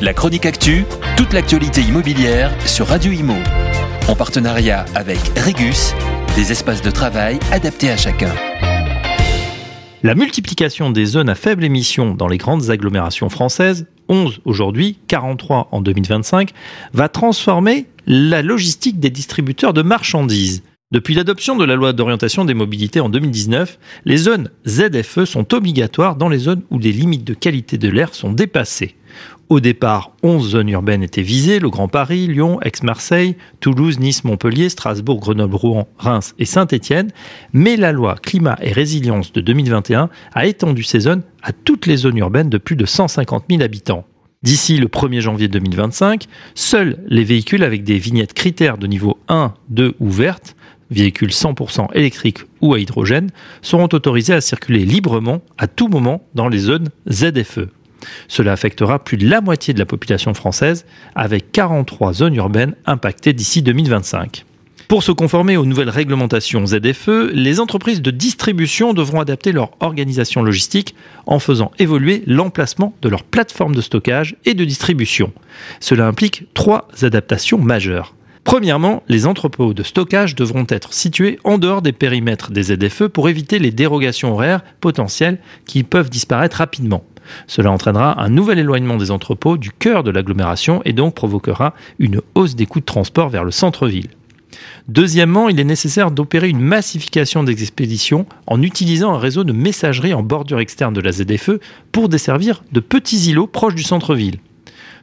La chronique actu, toute l'actualité immobilière sur Radio Imo. En partenariat avec Regus, des espaces de travail adaptés à chacun. La multiplication des zones à faible émission dans les grandes agglomérations françaises, 11 aujourd'hui, 43 en 2025, va transformer la logistique des distributeurs de marchandises. Depuis l'adoption de la loi d'orientation des mobilités en 2019, les zones ZFE sont obligatoires dans les zones où les limites de qualité de l'air sont dépassées. Au départ, 11 zones urbaines étaient visées, le Grand Paris, Lyon, Aix-Marseille, Toulouse, Nice, Montpellier, Strasbourg, Grenoble, Rouen, Reims et Saint-Étienne, mais la loi climat et résilience de 2021 a étendu ces zones à toutes les zones urbaines de plus de 150 000 habitants. D'ici le 1er janvier 2025, seuls les véhicules avec des vignettes critères de niveau 1, 2 ou verte véhicules 100% électriques ou à hydrogène, seront autorisés à circuler librement à tout moment dans les zones ZFE. Cela affectera plus de la moitié de la population française, avec 43 zones urbaines impactées d'ici 2025. Pour se conformer aux nouvelles réglementations ZFE, les entreprises de distribution devront adapter leur organisation logistique en faisant évoluer l'emplacement de leur plateforme de stockage et de distribution. Cela implique trois adaptations majeures. Premièrement, les entrepôts de stockage devront être situés en dehors des périmètres des ZFE pour éviter les dérogations horaires potentielles qui peuvent disparaître rapidement. Cela entraînera un nouvel éloignement des entrepôts du cœur de l'agglomération et donc provoquera une hausse des coûts de transport vers le centre-ville. Deuxièmement, il est nécessaire d'opérer une massification des expéditions en utilisant un réseau de messagerie en bordure externe de la ZFE pour desservir de petits îlots proches du centre-ville.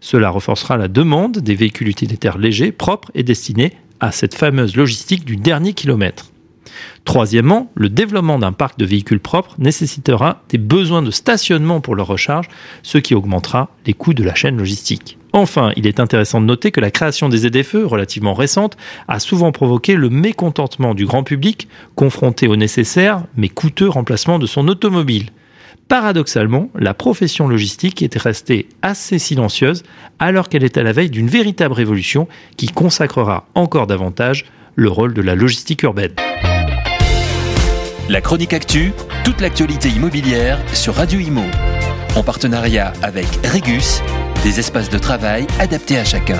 Cela renforcera la demande des véhicules utilitaires légers, propres et destinés à cette fameuse logistique du dernier kilomètre. Troisièmement, le développement d'un parc de véhicules propres nécessitera des besoins de stationnement pour leur recharge, ce qui augmentera les coûts de la chaîne logistique. Enfin, il est intéressant de noter que la création des ZFE, relativement récente, a souvent provoqué le mécontentement du grand public, confronté au nécessaire mais coûteux remplacement de son automobile. Paradoxalement, la profession logistique était restée assez silencieuse alors qu'elle est à la veille d'une véritable révolution qui consacrera encore davantage le rôle de la logistique urbaine. La chronique actu, toute l'actualité immobilière sur Radio Imo. En partenariat avec Regus, des espaces de travail adaptés à chacun.